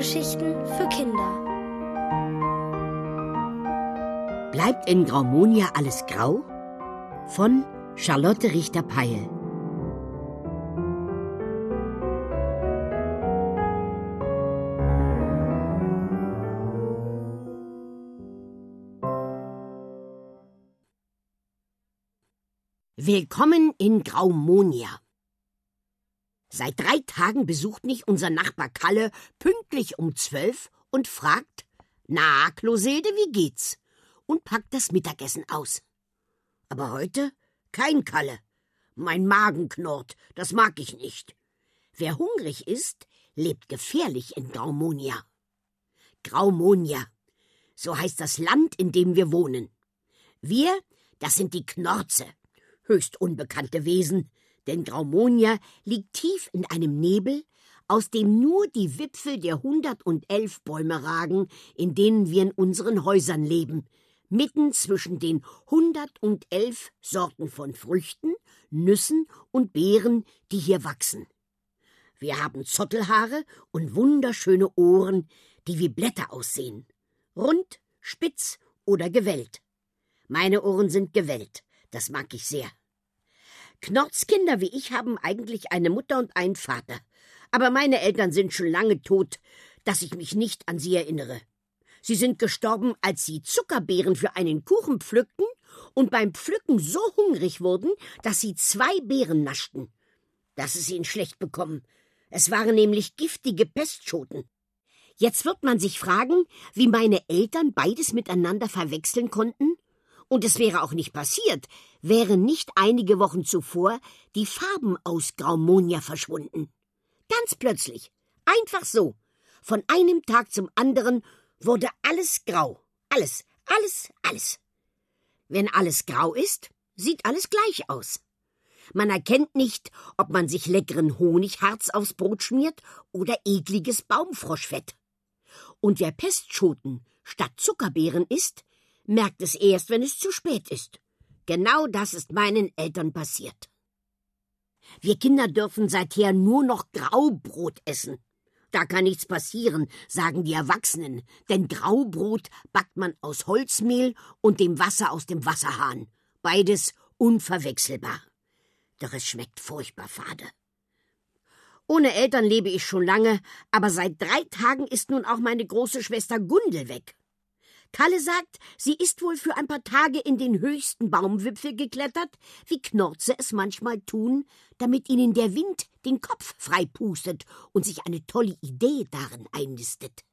Hörgeschichten für Kinder. Bleibt in Graumonia alles grau? Von Charlotte Richter-Peil. Willkommen in Graumonia. Seit drei Tagen besucht mich unser Nachbar Kalle pünktlich um zwölf und fragt, na, Klosede, wie geht's? Und packt das Mittagessen aus. Aber heute kein Kalle. Mein Magen knurrt, das mag ich nicht. Wer hungrig ist, lebt gefährlich in Graumonia. Graumonia, so heißt das Land, in dem wir wohnen. Wir, das sind die Knorze, höchst unbekannte Wesen, denn Graumonia liegt tief in einem Nebel, aus dem nur die Wipfel der hundertundelf Bäume ragen, in denen wir in unseren Häusern leben, mitten zwischen den hundertundelf Sorten von Früchten, Nüssen und Beeren, die hier wachsen. Wir haben Zottelhaare und wunderschöne Ohren, die wie Blätter aussehen, rund, spitz oder gewellt. Meine Ohren sind gewellt, das mag ich sehr. Knorzkinder wie ich haben eigentlich eine Mutter und einen Vater. Aber meine Eltern sind schon lange tot, dass ich mich nicht an sie erinnere. Sie sind gestorben, als sie Zuckerbeeren für einen Kuchen pflückten und beim Pflücken so hungrig wurden, dass sie zwei Beeren naschten. Das ist ihnen schlecht bekommen. Es waren nämlich giftige Pestschoten. Jetzt wird man sich fragen, wie meine Eltern beides miteinander verwechseln konnten und es wäre auch nicht passiert, wären nicht einige Wochen zuvor die Farben aus Graumonia verschwunden. Ganz plötzlich, einfach so, von einem Tag zum anderen wurde alles grau. Alles, alles, alles. Wenn alles grau ist, sieht alles gleich aus. Man erkennt nicht, ob man sich leckeren Honigharz aufs Brot schmiert oder ekliges Baumfroschfett. Und wer Pestschoten statt Zuckerbeeren isst, merkt es erst, wenn es zu spät ist. Genau das ist meinen Eltern passiert. Wir Kinder dürfen seither nur noch Graubrot essen. Da kann nichts passieren, sagen die Erwachsenen, denn Graubrot backt man aus Holzmehl und dem Wasser aus dem Wasserhahn. Beides unverwechselbar. Doch es schmeckt furchtbar fade. Ohne Eltern lebe ich schon lange, aber seit drei Tagen ist nun auch meine große Schwester Gundel weg. Kalle sagt, sie ist wohl für ein paar Tage in den höchsten Baumwipfel geklettert, wie Knorze es manchmal tun, damit ihnen der Wind den Kopf freipustet und sich eine tolle Idee darin einnistet.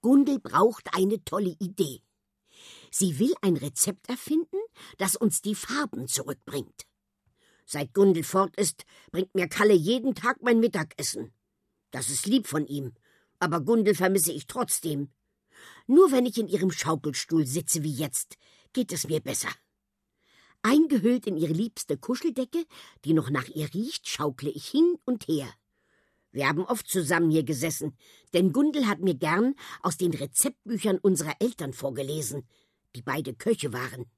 Gundel braucht eine tolle Idee. Sie will ein Rezept erfinden, das uns die Farben zurückbringt. Seit Gundel fort ist, bringt mir Kalle jeden Tag mein Mittagessen. Das ist lieb von ihm, aber Gundel vermisse ich trotzdem. Nur wenn ich in ihrem Schaukelstuhl sitze wie jetzt, geht es mir besser. Eingehüllt in ihre liebste Kuscheldecke, die noch nach ihr riecht, schaukle ich hin und her. Wir haben oft zusammen hier gesessen, denn Gundel hat mir gern aus den Rezeptbüchern unserer Eltern vorgelesen, die beide Köche waren.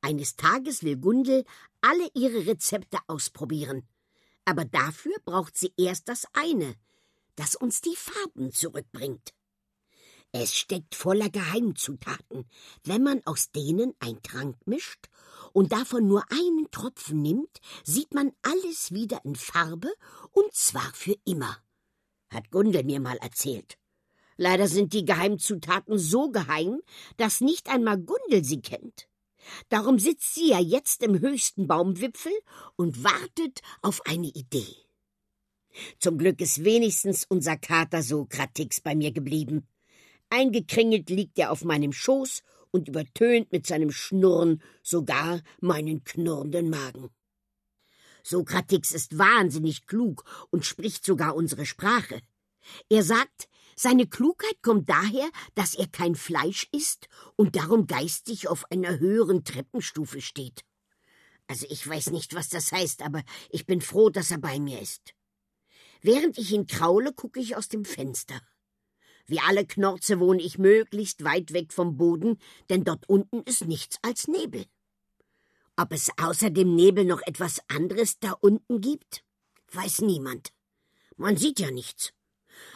Eines Tages will Gundel alle ihre Rezepte ausprobieren. Aber dafür braucht sie erst das eine, das uns die Farben zurückbringt. Es steckt voller Geheimzutaten. Wenn man aus denen ein Trank mischt und davon nur einen Tropfen nimmt, sieht man alles wieder in Farbe und zwar für immer. Hat Gundel mir mal erzählt. Leider sind die Geheimzutaten so geheim, dass nicht einmal Gundel sie kennt. Darum sitzt sie ja jetzt im höchsten Baumwipfel und wartet auf eine Idee. Zum Glück ist wenigstens unser Kater Sokratix bei mir geblieben. Eingekringelt liegt er auf meinem Schoß und übertönt mit seinem Schnurren sogar meinen knurrenden Magen. Sokratix ist wahnsinnig klug und spricht sogar unsere Sprache. Er sagt, seine Klugheit kommt daher, dass er kein Fleisch isst und darum geistig auf einer höheren Treppenstufe steht. Also ich weiß nicht, was das heißt, aber ich bin froh, dass er bei mir ist. Während ich ihn kraule, gucke ich aus dem Fenster. Wie alle Knorze wohne ich möglichst weit weg vom Boden, denn dort unten ist nichts als Nebel. Ob es außer dem Nebel noch etwas anderes da unten gibt, weiß niemand. Man sieht ja nichts.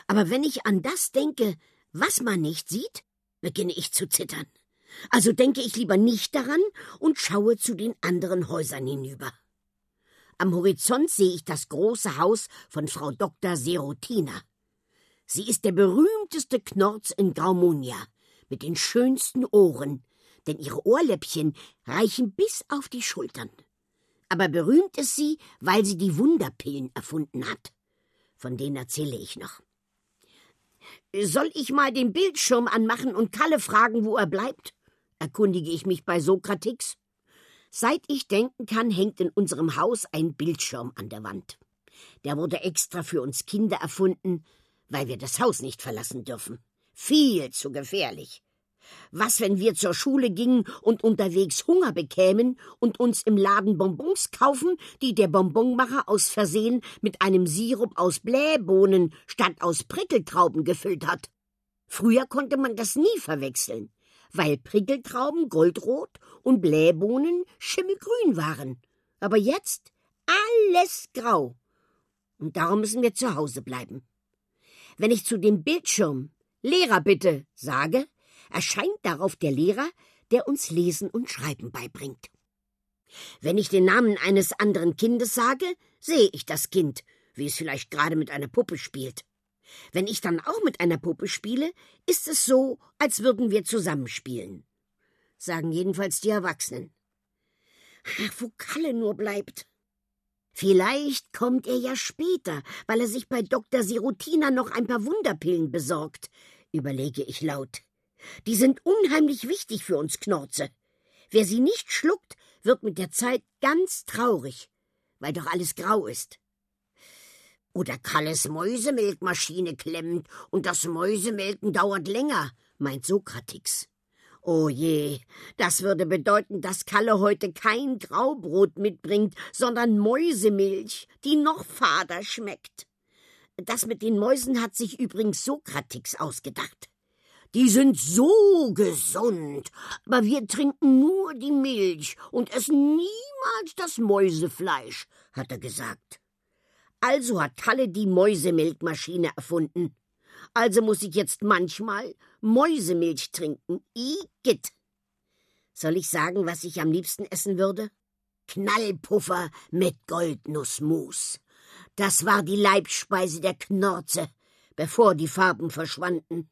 Aber wenn ich an das denke, was man nicht sieht, beginne ich zu zittern. Also denke ich lieber nicht daran und schaue zu den anderen Häusern hinüber. Am Horizont sehe ich das große Haus von Frau Dr. Serotina. Sie ist der berühmteste Knorz in Graumonia, mit den schönsten Ohren, denn ihre Ohrläppchen reichen bis auf die Schultern. Aber berühmt ist sie, weil sie die Wunderpillen erfunden hat. Von denen erzähle ich noch. Soll ich mal den Bildschirm anmachen und Kalle fragen, wo er bleibt? erkundige ich mich bei Sokratix. Seit ich denken kann, hängt in unserem Haus ein Bildschirm an der Wand. Der wurde extra für uns Kinder erfunden, weil wir das Haus nicht verlassen dürfen. Viel zu gefährlich. Was, wenn wir zur Schule gingen und unterwegs Hunger bekämen und uns im Laden Bonbons kaufen, die der Bonbonmacher aus Versehen mit einem Sirup aus Blähbohnen statt aus Prickeltrauben gefüllt hat? Früher konnte man das nie verwechseln weil Prickeltrauben goldrot und Blähbohnen schimmelgrün waren. Aber jetzt alles grau. Und darum müssen wir zu Hause bleiben. Wenn ich zu dem Bildschirm Lehrer bitte sage, erscheint darauf der Lehrer, der uns Lesen und Schreiben beibringt. Wenn ich den Namen eines anderen Kindes sage, sehe ich das Kind, wie es vielleicht gerade mit einer Puppe spielt. Wenn ich dann auch mit einer Puppe spiele, ist es so, als würden wir zusammenspielen. Sagen jedenfalls die Erwachsenen. Ach, wo Kalle nur bleibt. Vielleicht kommt er ja später, weil er sich bei Dr. Sirutina noch ein paar Wunderpillen besorgt, überlege ich laut. Die sind unheimlich wichtig für uns Knorze. Wer sie nicht schluckt, wird mit der Zeit ganz traurig, weil doch alles grau ist. Oder Kalles Mäusemilkmaschine klemmt und das Mäusemelken dauert länger, meint Sokratix. Oh je, das würde bedeuten, dass Kalle heute kein Graubrot mitbringt, sondern Mäusemilch, die noch fader schmeckt. Das mit den Mäusen hat sich übrigens Sokratix ausgedacht. Die sind so gesund, aber wir trinken nur die Milch und essen niemals das Mäusefleisch, hat er gesagt. Also hat Kalle die Mäusemilchmaschine erfunden. Also muss ich jetzt manchmal Mäusemilch trinken. Igitt. Soll ich sagen, was ich am liebsten essen würde? Knallpuffer mit Goldnussmus. Das war die Leibspeise der Knorze, bevor die Farben verschwanden.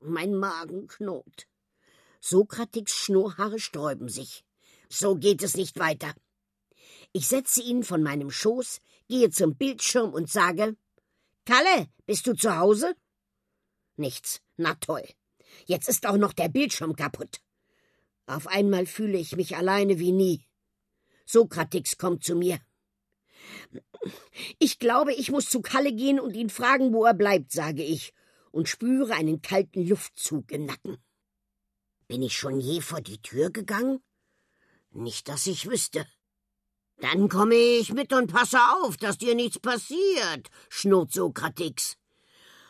Mein Magen knurrt. Sokratiks Schnurrhaare sträuben sich. So geht es nicht weiter. Ich setze ihn von meinem Schoß, gehe zum Bildschirm und sage Kalle, bist du zu Hause? Nichts. Na toll. Jetzt ist auch noch der Bildschirm kaputt. Auf einmal fühle ich mich alleine wie nie. Sokratix kommt zu mir. Ich glaube, ich muss zu Kalle gehen und ihn fragen, wo er bleibt, sage ich, und spüre einen kalten Luftzug im Nacken. Bin ich schon je vor die Tür gegangen? Nicht, dass ich wüsste. Dann komme ich mit und passe auf, dass dir nichts passiert, schnurrt Sokratix.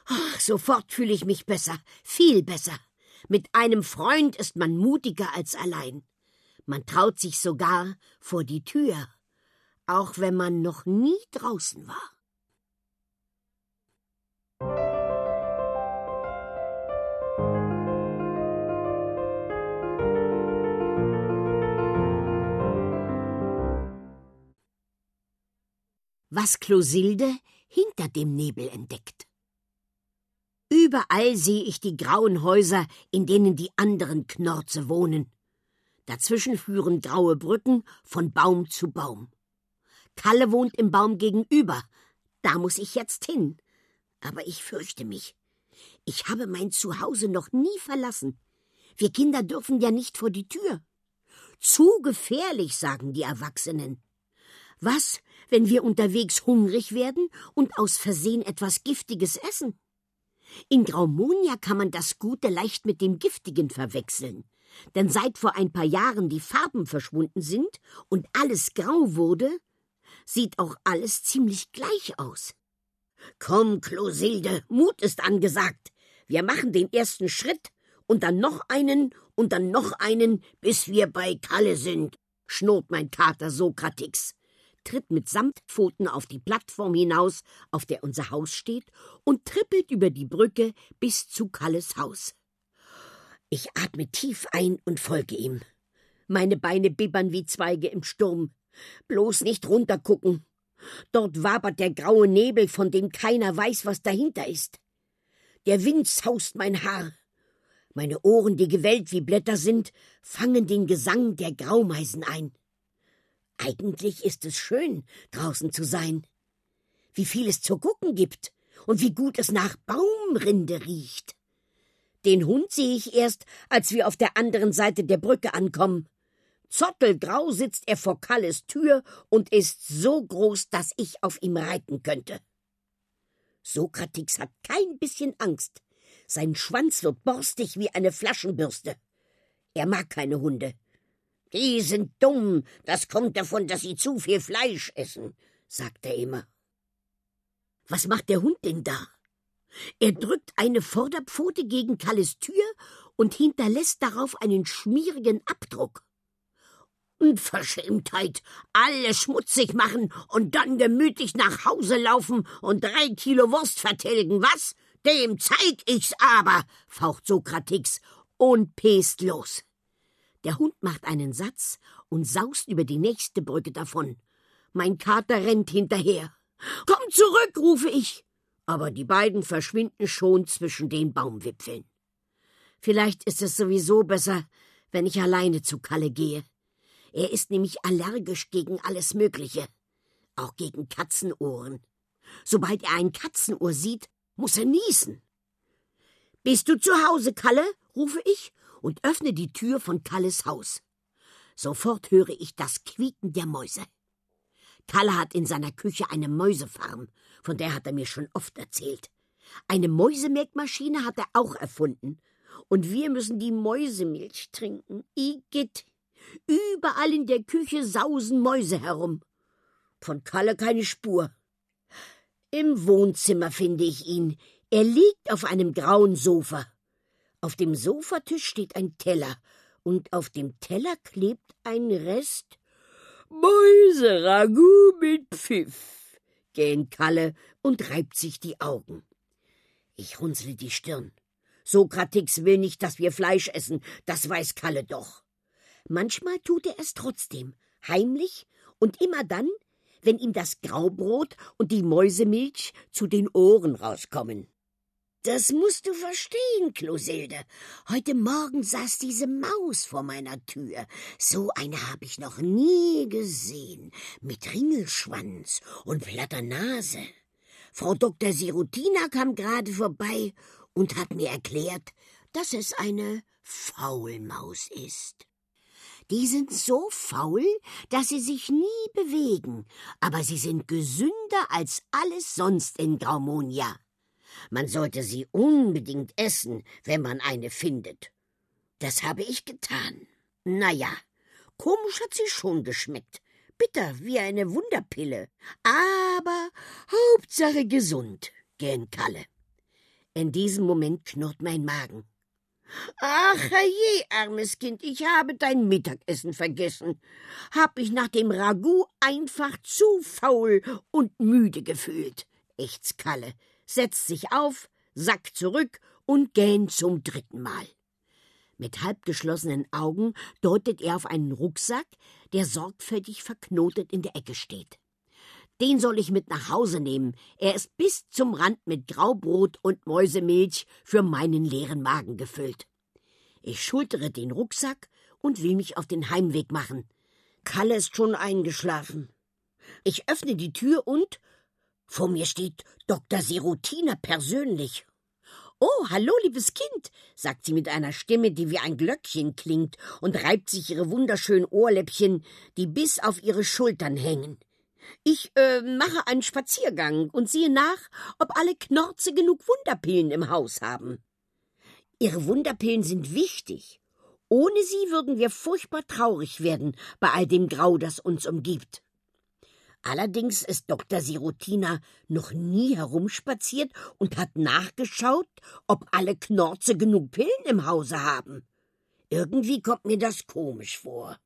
Ach, sofort fühle ich mich besser, viel besser. Mit einem Freund ist man mutiger als allein. Man traut sich sogar vor die Tür, auch wenn man noch nie draußen war. was Closilde hinter dem Nebel entdeckt. Überall sehe ich die grauen Häuser, in denen die anderen Knorze wohnen. Dazwischen führen graue Brücken von Baum zu Baum. Kalle wohnt im Baum gegenüber. Da muss ich jetzt hin. Aber ich fürchte mich. Ich habe mein Zuhause noch nie verlassen. Wir Kinder dürfen ja nicht vor die Tür. Zu gefährlich, sagen die Erwachsenen. Was, wenn wir unterwegs hungrig werden und aus Versehen etwas Giftiges essen? In Graumonia kann man das Gute leicht mit dem Giftigen verwechseln. Denn seit vor ein paar Jahren die Farben verschwunden sind und alles grau wurde, sieht auch alles ziemlich gleich aus. Komm, Closilde, Mut ist angesagt. Wir machen den ersten Schritt und dann noch einen und dann noch einen, bis wir bei Kalle sind, schnurrt mein Kater Sokratix. Tritt mit Samtpfoten auf die Plattform hinaus, auf der unser Haus steht, und trippelt über die Brücke bis zu Kalles Haus. Ich atme tief ein und folge ihm. Meine Beine bibbern wie Zweige im Sturm. Bloß nicht runtergucken. Dort wabert der graue Nebel, von dem keiner weiß, was dahinter ist. Der Wind saust mein Haar. Meine Ohren, die gewellt wie Blätter sind, fangen den Gesang der Graumeisen ein. Eigentlich ist es schön, draußen zu sein. Wie viel es zu gucken gibt und wie gut es nach Baumrinde riecht. Den Hund sehe ich erst, als wir auf der anderen Seite der Brücke ankommen. Zottelgrau sitzt er vor Kalles Tür und ist so groß, dass ich auf ihm reiten könnte. Sokrates hat kein bisschen Angst. Sein Schwanz wird borstig wie eine Flaschenbürste. Er mag keine Hunde. Die sind dumm, das kommt davon, dass sie zu viel Fleisch essen, sagt er immer. Was macht der Hund denn da? Er drückt eine Vorderpfote gegen Kalles Tür und hinterlässt darauf einen schmierigen Abdruck. Unverschämtheit, alles schmutzig machen und dann gemütlich nach Hause laufen und drei Kilo Wurst vertilgen, was? Dem zeig ich's aber, faucht Sokrates und pest los. Der Hund macht einen Satz und saust über die nächste Brücke davon. Mein Kater rennt hinterher. Komm zurück, rufe ich. Aber die beiden verschwinden schon zwischen den Baumwipfeln. Vielleicht ist es sowieso besser, wenn ich alleine zu Kalle gehe. Er ist nämlich allergisch gegen alles Mögliche, auch gegen Katzenohren. Sobald er ein Katzenohr sieht, muss er niesen. Bist du zu Hause, Kalle? rufe ich und öffne die Tür von Kalles Haus. Sofort höre ich das Quieken der Mäuse. Kalle hat in seiner Küche eine Mäusefarm, von der hat er mir schon oft erzählt. Eine Mäusemelkmaschine hat er auch erfunden. Und wir müssen die Mäusemilch trinken. Igitt, Überall in der Küche sausen Mäuse herum. Von Kalle keine Spur. Im Wohnzimmer finde ich ihn. Er liegt auf einem grauen Sofa. Auf dem Sofatisch steht ein Teller, und auf dem Teller klebt ein Rest Mäuseragout mit Pfiff, gähnt Kalle und reibt sich die Augen. Ich runzle die Stirn. Sokrates will nicht, dass wir Fleisch essen, das weiß Kalle doch. Manchmal tut er es trotzdem, heimlich und immer dann, wenn ihm das Graubrot und die Mäusemilch zu den Ohren rauskommen. Das musst du verstehen, Klosilde. Heute Morgen saß diese Maus vor meiner Tür. So eine habe ich noch nie gesehen. Mit Ringelschwanz und platter Nase. Frau Dr. Sirutina kam gerade vorbei und hat mir erklärt, dass es eine Faulmaus ist. Die sind so faul, dass sie sich nie bewegen, aber sie sind gesünder als alles sonst in Graumonia. Man sollte sie unbedingt essen, wenn man eine findet. Das habe ich getan. Na ja, komisch hat sie schon geschmeckt. Bitter wie eine Wunderpille. Aber Hauptsache gesund, gähnt Kalle. In diesem Moment knurrt mein Magen. Ach je, armes Kind, ich habe dein Mittagessen vergessen. Hab mich nach dem Ragout einfach zu faul und müde gefühlt. Echts Kalle, setzt sich auf, sackt zurück und gähnt zum dritten Mal. Mit halbgeschlossenen Augen deutet er auf einen Rucksack, der sorgfältig verknotet in der Ecke steht. Den soll ich mit nach Hause nehmen. Er ist bis zum Rand mit Graubrot und Mäusemilch für meinen leeren Magen gefüllt. Ich schultere den Rucksack und will mich auf den Heimweg machen. Kalle ist schon eingeschlafen. Ich öffne die Tür und vor mir steht Dr. Serotina persönlich. Oh, hallo, liebes Kind, sagt sie mit einer Stimme, die wie ein Glöckchen klingt und reibt sich ihre wunderschönen Ohrläppchen, die bis auf ihre Schultern hängen. Ich äh, mache einen Spaziergang und sehe nach, ob alle Knorze genug Wunderpillen im Haus haben. Ihre Wunderpillen sind wichtig. Ohne sie würden wir furchtbar traurig werden bei all dem Grau, das uns umgibt. Allerdings ist Dr. Sirutina noch nie herumspaziert und hat nachgeschaut, ob alle Knorze genug Pillen im Hause haben. Irgendwie kommt mir das komisch vor.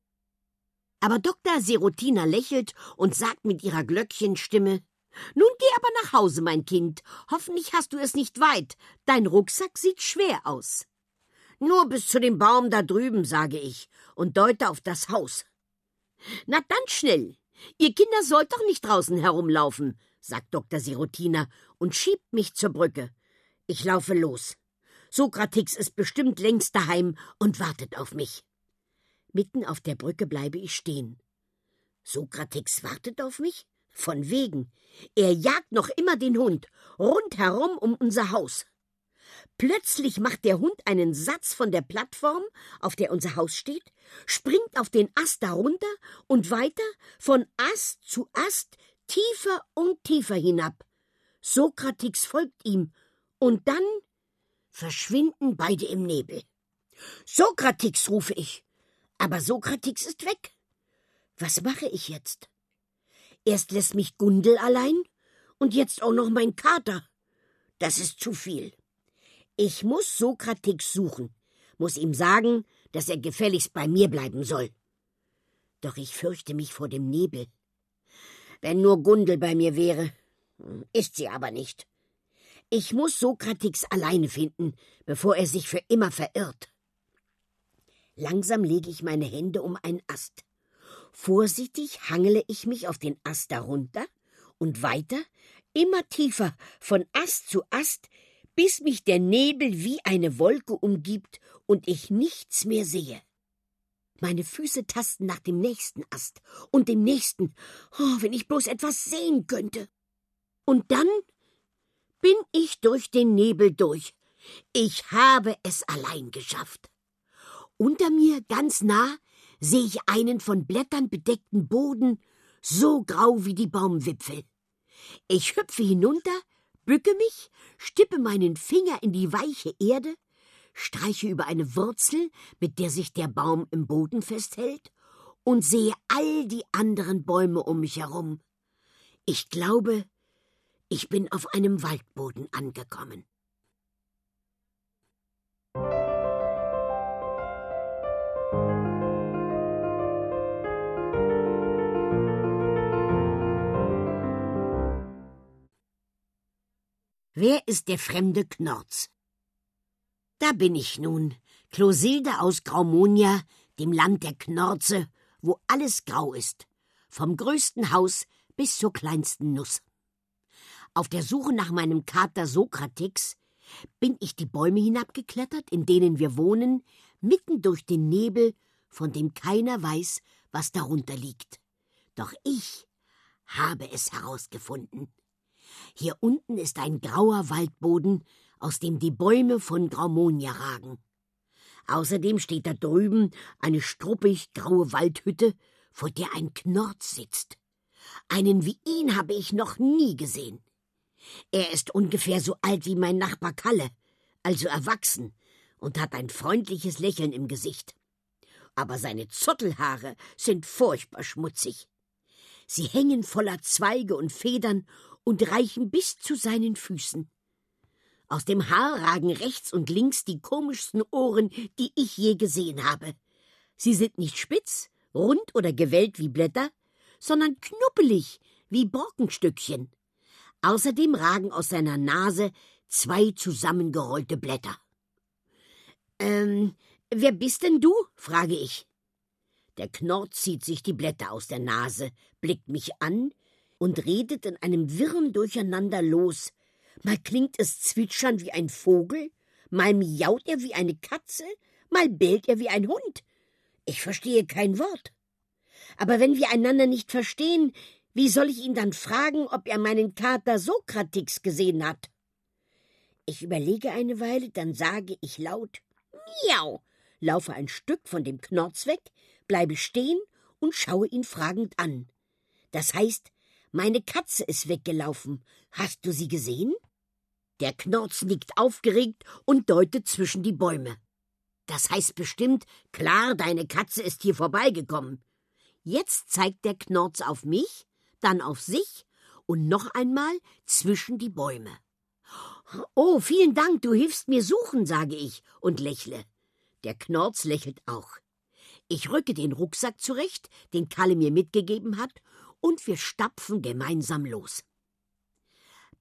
Aber Dr. Serotina lächelt und sagt mit ihrer Glöckchenstimme Nun geh aber nach Hause, mein Kind. Hoffentlich hast du es nicht weit. Dein Rucksack sieht schwer aus. Nur bis zu dem Baum da drüben, sage ich und deute auf das Haus. Na dann schnell. Ihr Kinder sollt doch nicht draußen herumlaufen, sagt Dr. Sirotina und schiebt mich zur Brücke. Ich laufe los. Sokratix ist bestimmt längst daheim und wartet auf mich. Mitten auf der Brücke bleibe ich stehen. Sokratix wartet auf mich? Von wegen. Er jagt noch immer den Hund rundherum um unser Haus. Plötzlich macht der Hund einen Satz von der Plattform, auf der unser Haus steht, springt auf den Ast darunter und weiter von Ast zu Ast, tiefer und tiefer hinab. Sokratix folgt ihm, und dann verschwinden beide im Nebel. Sokratix, rufe ich. Aber Sokratix ist weg. Was mache ich jetzt? Erst lässt mich Gundel allein und jetzt auch noch mein Kater. Das ist zu viel. Ich muss Sokratix suchen, muss ihm sagen, dass er gefälligst bei mir bleiben soll. Doch ich fürchte mich vor dem Nebel. Wenn nur Gundel bei mir wäre, ist sie aber nicht. Ich muss Sokratix alleine finden, bevor er sich für immer verirrt. Langsam lege ich meine Hände um einen Ast. Vorsichtig hangele ich mich auf den Ast darunter und weiter, immer tiefer, von Ast zu Ast, bis mich der Nebel wie eine Wolke umgibt und ich nichts mehr sehe. Meine Füße tasten nach dem nächsten Ast und dem nächsten. Oh, wenn ich bloß etwas sehen könnte. Und dann bin ich durch den Nebel durch. Ich habe es allein geschafft. Unter mir, ganz nah, sehe ich einen von Blättern bedeckten Boden, so grau wie die Baumwipfel. Ich hüpfe hinunter, bücke mich, stippe meinen Finger in die weiche Erde, streiche über eine Wurzel, mit der sich der Baum im Boden festhält, und sehe all die anderen Bäume um mich herum. Ich glaube, ich bin auf einem Waldboden angekommen. Wer ist der fremde Knorz? Da bin ich nun, Closilde aus Graumonia, dem Land der Knorze, wo alles grau ist, vom größten Haus bis zur kleinsten Nuss. Auf der Suche nach meinem Kater Sokratix bin ich die Bäume hinabgeklettert, in denen wir wohnen, mitten durch den Nebel, von dem keiner weiß, was darunter liegt. Doch ich habe es herausgefunden. Hier unten ist ein grauer Waldboden, aus dem die Bäume von Graumonia ragen. Außerdem steht da drüben eine struppig graue Waldhütte, vor der ein Knorz sitzt. Einen wie ihn habe ich noch nie gesehen. Er ist ungefähr so alt wie mein Nachbar Kalle, also erwachsen, und hat ein freundliches Lächeln im Gesicht. Aber seine Zottelhaare sind furchtbar schmutzig. Sie hängen voller Zweige und Federn und reichen bis zu seinen Füßen. Aus dem Haar ragen rechts und links die komischsten Ohren, die ich je gesehen habe. Sie sind nicht spitz, rund oder gewellt wie Blätter, sondern knuppelig wie Borkenstückchen. Außerdem ragen aus seiner Nase zwei zusammengerollte Blätter. Ähm, wer bist denn du? frage ich. Der Knorr zieht sich die Blätter aus der Nase, blickt mich an und redet in einem wirren Durcheinander los. Mal klingt es zwitschern wie ein Vogel, mal miaut er wie eine Katze, mal bellt er wie ein Hund. Ich verstehe kein Wort. Aber wenn wir einander nicht verstehen, wie soll ich ihn dann fragen, ob er meinen Kater Sokratix gesehen hat? Ich überlege eine Weile, dann sage ich laut Miau, laufe ein Stück von dem Knorz weg, bleibe stehen und schaue ihn fragend an. Das heißt, meine Katze ist weggelaufen. Hast du sie gesehen? Der Knorz nickt aufgeregt und deutet zwischen die Bäume. Das heißt bestimmt, klar, deine Katze ist hier vorbeigekommen. Jetzt zeigt der Knorz auf mich, dann auf sich und noch einmal zwischen die Bäume. Oh, vielen Dank, du hilfst mir suchen, sage ich und lächle. Der Knorz lächelt auch. Ich rücke den Rucksack zurecht, den Kalle mir mitgegeben hat, und wir stapfen gemeinsam los.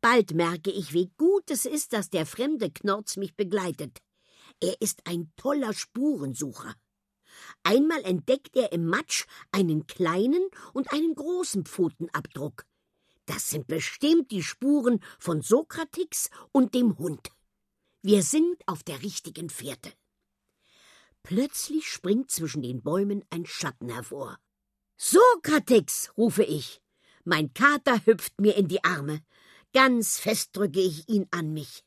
Bald merke ich, wie gut es ist, dass der fremde Knorz mich begleitet. Er ist ein toller Spurensucher. Einmal entdeckt er im Matsch einen kleinen und einen großen Pfotenabdruck. Das sind bestimmt die Spuren von Sokratix und dem Hund. Wir sind auf der richtigen Fährte. Plötzlich springt zwischen den Bäumen ein Schatten hervor. Sokratix, rufe ich. Mein Kater hüpft mir in die Arme. Ganz fest drücke ich ihn an mich.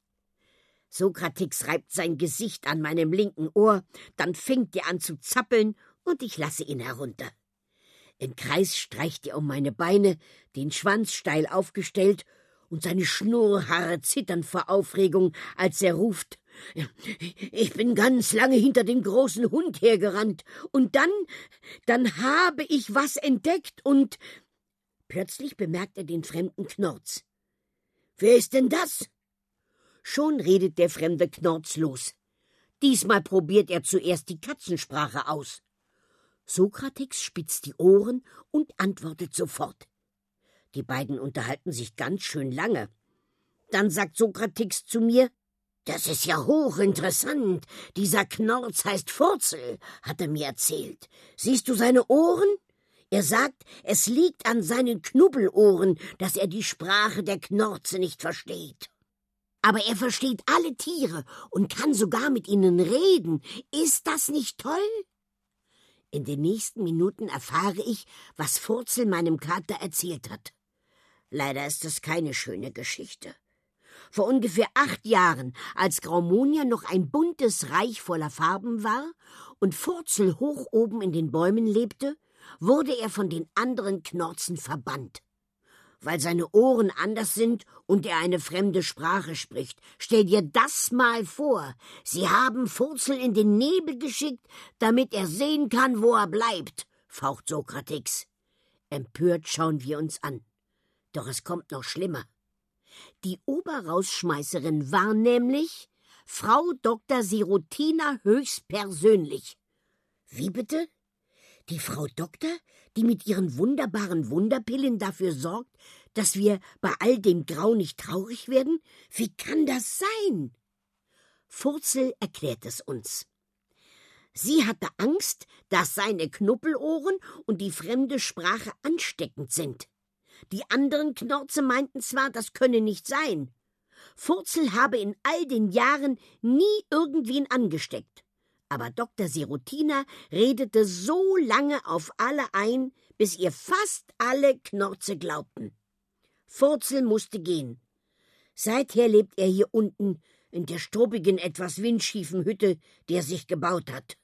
Sokratix reibt sein Gesicht an meinem linken Ohr, dann fängt er an zu zappeln und ich lasse ihn herunter. Im Kreis streicht er um meine Beine, den Schwanz steil aufgestellt, und seine Schnurrhaare zittern vor Aufregung, als er ruft Ich bin ganz lange hinter dem großen Hund hergerannt, und dann, dann habe ich was entdeckt, und plötzlich bemerkt er den fremden Knorz. Wer ist denn das? Schon redet der fremde Knorz los. Diesmal probiert er zuerst die Katzensprache aus. Sokrates spitzt die Ohren und antwortet sofort. Die beiden unterhalten sich ganz schön lange. Dann sagt Sokrates zu mir, das ist ja hochinteressant. Dieser Knorz heißt Furzel, hat er mir erzählt. Siehst du seine Ohren? Er sagt, es liegt an seinen Knubbelohren, dass er die Sprache der Knorze nicht versteht. Aber er versteht alle Tiere und kann sogar mit ihnen reden. Ist das nicht toll? In den nächsten Minuten erfahre ich, was Furzel meinem Kater erzählt hat. Leider ist das keine schöne Geschichte. Vor ungefähr acht Jahren, als Graumonia noch ein buntes Reich voller Farben war und Furzel hoch oben in den Bäumen lebte, wurde er von den anderen Knorzen verbannt weil seine Ohren anders sind und er eine fremde Sprache spricht. Stell dir das mal vor. Sie haben Furzel in den Nebel geschickt, damit er sehen kann, wo er bleibt, faucht Sokrates. Empört schauen wir uns an. Doch es kommt noch schlimmer. Die Oberausschmeißerin war nämlich Frau Dr. Sirotina höchstpersönlich. Wie bitte? Die Frau Doktor, die mit ihren wunderbaren Wunderpillen dafür sorgt, dass wir bei all dem Grau nicht traurig werden? Wie kann das sein? Furzel erklärt es uns. Sie hatte Angst, dass seine Knuppelohren und die fremde Sprache ansteckend sind. Die anderen Knorze meinten zwar, das könne nicht sein. Furzel habe in all den Jahren nie irgendwen angesteckt aber Dr. Sirutina redete so lange auf alle ein, bis ihr fast alle Knorze glaubten. Furzel musste gehen. Seither lebt er hier unten in der struppigen, etwas windschiefen Hütte, die er sich gebaut hat.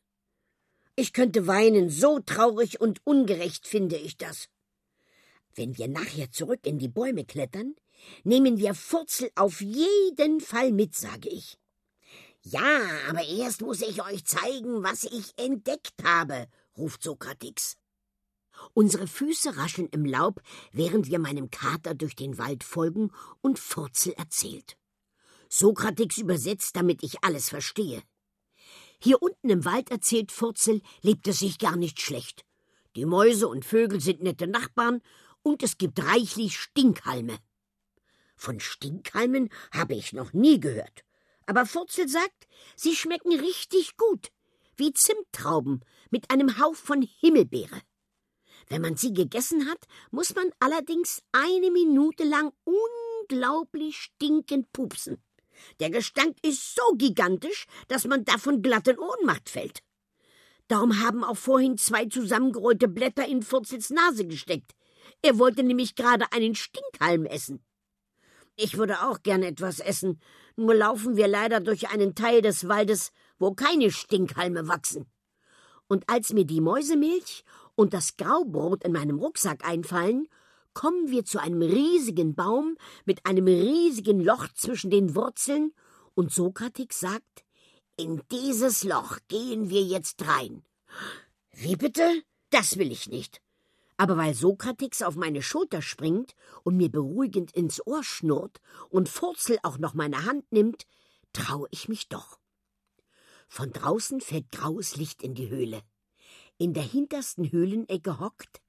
Ich könnte weinen, so traurig und ungerecht finde ich das. Wenn wir nachher zurück in die Bäume klettern, nehmen wir Furzel auf jeden Fall mit, sage ich. Ja, aber erst muss ich euch zeigen, was ich entdeckt habe, ruft Sokratix. Unsere Füße rascheln im Laub, während wir meinem Kater durch den Wald folgen und Furzel erzählt. Sokratix übersetzt, damit ich alles verstehe. Hier unten im Wald, erzählt Furzel, lebt es sich gar nicht schlecht. Die Mäuse und Vögel sind nette Nachbarn und es gibt reichlich Stinkhalme. Von Stinkhalmen habe ich noch nie gehört. Aber Furzel sagt, sie schmecken richtig gut, wie Zimttrauben mit einem Hauch von Himmelbeere. Wenn man sie gegessen hat, muss man allerdings eine Minute lang unglaublich stinkend pupsen. Der Gestank ist so gigantisch, dass man davon glatt in Ohnmacht fällt. Darum haben auch vorhin zwei zusammengerollte Blätter in Furzels Nase gesteckt. Er wollte nämlich gerade einen Stinkhalm essen. Ich würde auch gern etwas essen, nur laufen wir leider durch einen Teil des Waldes, wo keine Stinkhalme wachsen. Und als mir die Mäusemilch und das Graubrot in meinem Rucksack einfallen, kommen wir zu einem riesigen Baum mit einem riesigen Loch zwischen den Wurzeln, und Sokrates sagt, in dieses Loch gehen wir jetzt rein. Wie bitte? Das will ich nicht. Aber weil Sokrates auf meine Schulter springt und mir beruhigend ins Ohr schnurrt und Furzel auch noch meine Hand nimmt, traue ich mich doch. Von draußen fällt graues Licht in die Höhle. In der hintersten Höhlenecke hockt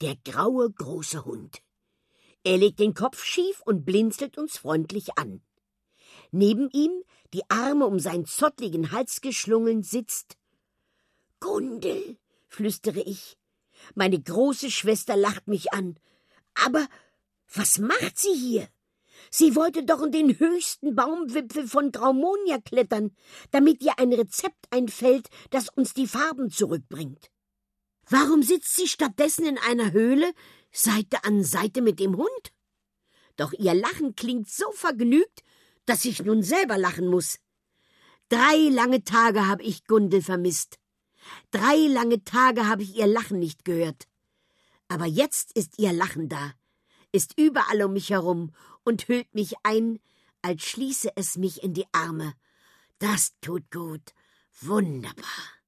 der graue große Hund. Er legt den Kopf schief und blinzelt uns freundlich an. Neben ihm, die Arme um seinen zottligen Hals geschlungen, sitzt Gundel, flüstere ich. Meine große Schwester lacht mich an. Aber was macht sie hier? Sie wollte doch in den höchsten Baumwipfel von Graumonia klettern, damit ihr ein Rezept einfällt, das uns die Farben zurückbringt. Warum sitzt sie stattdessen in einer Höhle, Seite an Seite mit dem Hund? Doch ihr Lachen klingt so vergnügt, dass ich nun selber lachen muss. Drei lange Tage habe ich Gundel vermisst. Drei lange Tage habe ich ihr Lachen nicht gehört. Aber jetzt ist ihr Lachen da, ist überall um mich herum und hüllt mich ein, als schließe es mich in die Arme. Das tut gut. Wunderbar.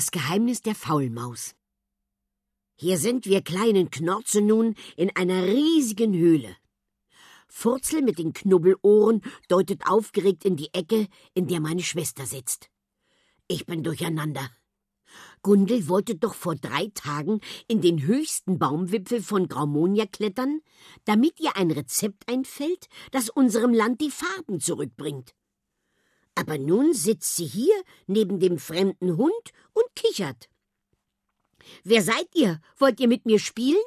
Das Geheimnis der Faulmaus. Hier sind wir kleinen Knorze nun in einer riesigen Höhle. Furzel mit den Knubbelohren deutet aufgeregt in die Ecke, in der meine Schwester sitzt. Ich bin durcheinander. Gundel wollte doch vor drei Tagen in den höchsten Baumwipfel von Graumonia klettern, damit ihr ein Rezept einfällt, das unserem Land die Farben zurückbringt. Aber nun sitzt sie hier neben dem fremden Hund und kichert. Wer seid ihr? Wollt ihr mit mir spielen?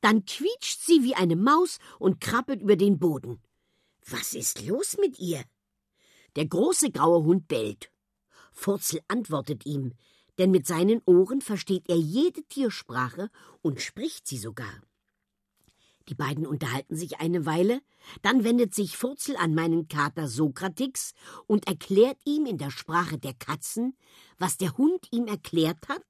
Dann quietscht sie wie eine Maus und krabbelt über den Boden. Was ist los mit ihr? Der große graue Hund bellt. Furzel antwortet ihm, denn mit seinen Ohren versteht er jede Tiersprache und spricht sie sogar. Die beiden unterhalten sich eine Weile, dann wendet sich Furzel an meinen Kater Sokratix und erklärt ihm in der Sprache der Katzen, was der Hund ihm erklärt hat,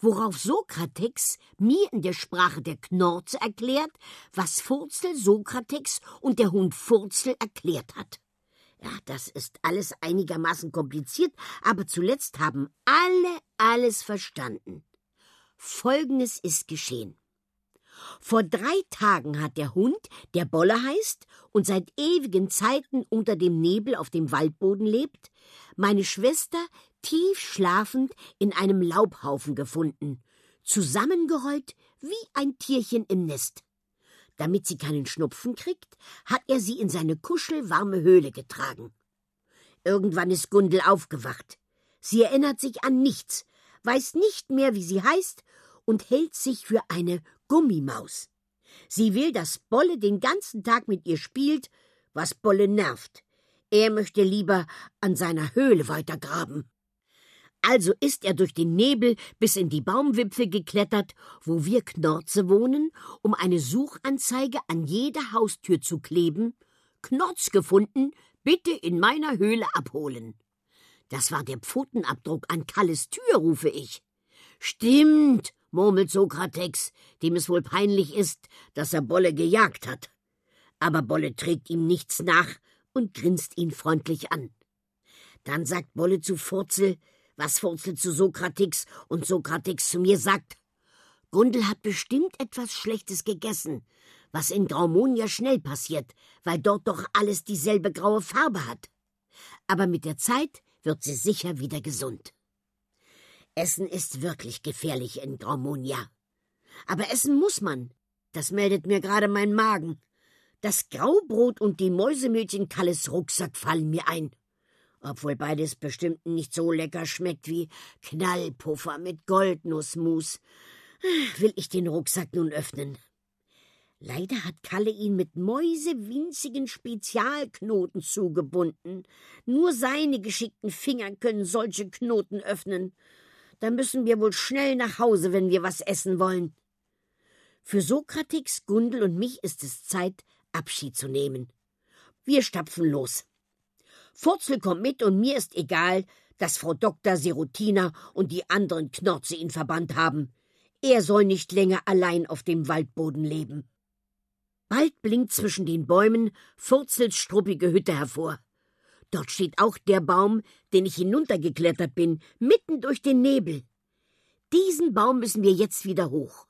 worauf Sokratix mir in der Sprache der Knorze erklärt, was Furzel Sokratix und der Hund Furzel erklärt hat. Ja, das ist alles einigermaßen kompliziert, aber zuletzt haben alle alles verstanden. Folgendes ist geschehen. Vor drei Tagen hat der Hund, der Bolle heißt und seit ewigen Zeiten unter dem Nebel auf dem Waldboden lebt, meine Schwester tief schlafend in einem Laubhaufen gefunden, zusammengerollt wie ein Tierchen im Nest. Damit sie keinen Schnupfen kriegt, hat er sie in seine kuschelwarme Höhle getragen. Irgendwann ist Gundel aufgewacht. Sie erinnert sich an nichts, weiß nicht mehr, wie sie heißt und hält sich für eine Gummimaus. Sie will, dass Bolle den ganzen Tag mit ihr spielt, was Bolle nervt. Er möchte lieber an seiner Höhle weitergraben. Also ist er durch den Nebel bis in die Baumwipfel geklettert, wo wir Knorze wohnen, um eine Suchanzeige an jede Haustür zu kleben. Knorz gefunden, bitte in meiner Höhle abholen. Das war der Pfotenabdruck an Kalles Tür, rufe ich. Stimmt, murmelt Sokratex, dem es wohl peinlich ist, dass er Bolle gejagt hat. Aber Bolle trägt ihm nichts nach und grinst ihn freundlich an. Dann sagt Bolle zu Furzel, was Furzel zu Sokratex und Sokratex zu mir sagt. Gundel hat bestimmt etwas Schlechtes gegessen, was in Graumonia schnell passiert, weil dort doch alles dieselbe graue Farbe hat. Aber mit der Zeit wird sie sicher wieder gesund. Essen ist wirklich gefährlich in Graumonia. Aber essen muss man. Das meldet mir gerade mein Magen. Das Graubrot und die Mäusemilch Kalles Rucksack fallen mir ein. Obwohl beides bestimmt nicht so lecker schmeckt wie Knallpuffer mit Goldnussmus. Will ich den Rucksack nun öffnen? Leider hat Kalle ihn mit mäusewinzigen Spezialknoten zugebunden. Nur seine geschickten Finger können solche Knoten öffnen. Da müssen wir wohl schnell nach Hause, wenn wir was essen wollen. Für Sokrates, Gundel und mich ist es Zeit, Abschied zu nehmen. Wir stapfen los. Furzel kommt mit und mir ist egal, dass Frau Dr. Serotina und die anderen Knorze ihn verbannt haben. Er soll nicht länger allein auf dem Waldboden leben. Bald blinkt zwischen den Bäumen Furzels struppige Hütte hervor. Dort steht auch der Baum, den ich hinuntergeklettert bin, mitten durch den Nebel. Diesen Baum müssen wir jetzt wieder hoch.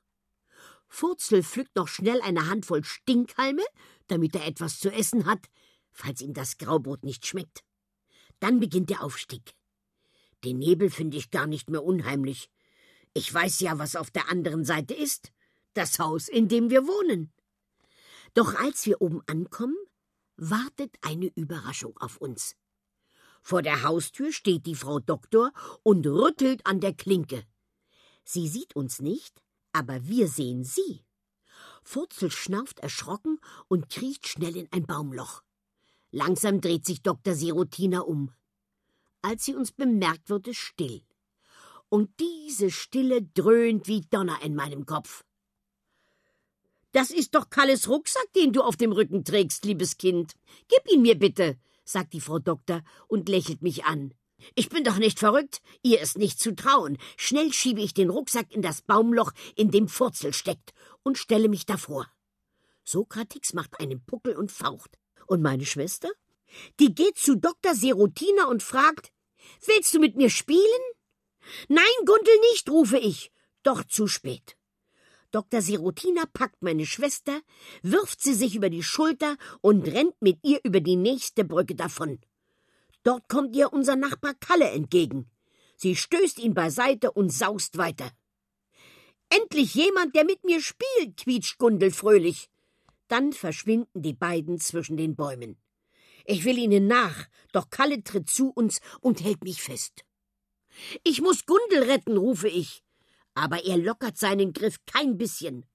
Furzel pflückt noch schnell eine Handvoll Stinkhalme, damit er etwas zu essen hat, falls ihm das Graubrot nicht schmeckt. Dann beginnt der Aufstieg. Den Nebel finde ich gar nicht mehr unheimlich. Ich weiß ja, was auf der anderen Seite ist. Das Haus, in dem wir wohnen. Doch als wir oben ankommen, wartet eine Überraschung auf uns. Vor der Haustür steht die Frau Doktor und rüttelt an der Klinke. Sie sieht uns nicht, aber wir sehen sie. Furzel schnauft erschrocken und kriecht schnell in ein Baumloch. Langsam dreht sich Dr. Serotina um. Als sie uns bemerkt, wird es still. Und diese Stille dröhnt wie Donner in meinem Kopf. Das ist doch Kalles Rucksack, den du auf dem Rücken trägst, liebes Kind. Gib ihn mir bitte, sagt die Frau Doktor und lächelt mich an. Ich bin doch nicht verrückt, ihr ist nicht zu trauen. Schnell schiebe ich den Rucksack in das Baumloch, in dem Furzel steckt, und stelle mich davor. Sokratix macht einen Puckel und faucht. Und meine Schwester? Die geht zu Dr. Serotina und fragt, Willst du mit mir spielen? Nein, Gundel nicht, rufe ich. Doch zu spät. Dr. Serotina packt meine Schwester, wirft sie sich über die Schulter und rennt mit ihr über die nächste Brücke davon. Dort kommt ihr unser Nachbar Kalle entgegen. Sie stößt ihn beiseite und saust weiter. Endlich jemand, der mit mir spielt, quietscht Gundel fröhlich. Dann verschwinden die beiden zwischen den Bäumen. Ich will ihnen nach, doch Kalle tritt zu uns und hält mich fest. Ich muss Gundel retten, rufe ich. Aber er lockert seinen Griff kein bisschen.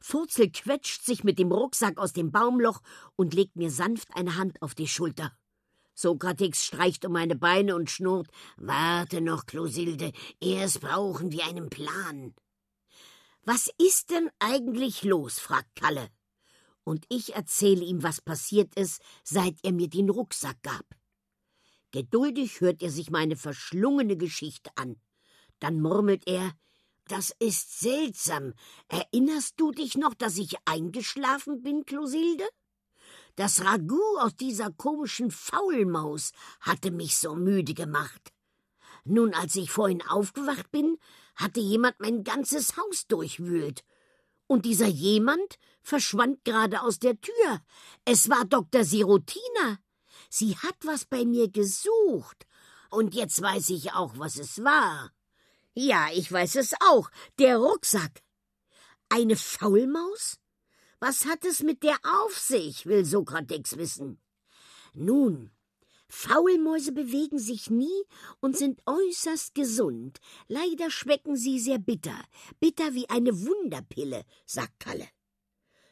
Furzel quetscht sich mit dem Rucksack aus dem Baumloch und legt mir sanft eine Hand auf die Schulter. Sokrates streicht um meine Beine und schnurrt Warte noch, Closilde, erst brauchen wir einen Plan. Was ist denn eigentlich los? fragt Kalle. Und ich erzähle ihm, was passiert ist, seit er mir den Rucksack gab. Geduldig hört er sich meine verschlungene Geschichte an. Dann murmelt er Das ist seltsam. Erinnerst du dich noch, dass ich eingeschlafen bin, Closilde? Das Ragout aus dieser komischen Faulmaus hatte mich so müde gemacht. Nun, als ich vorhin aufgewacht bin, hatte jemand mein ganzes Haus durchwühlt. Und dieser jemand verschwand gerade aus der Tür. Es war Dr. Sirotina. Sie hat was bei mir gesucht. Und jetzt weiß ich auch, was es war. Ja, ich weiß es auch. Der Rucksack. Eine Faulmaus? Was hat es mit der auf sich, will Sokrates wissen. Nun, Faulmäuse bewegen sich nie und sind äußerst gesund. Leider schmecken sie sehr bitter, bitter wie eine Wunderpille, sagt Kalle.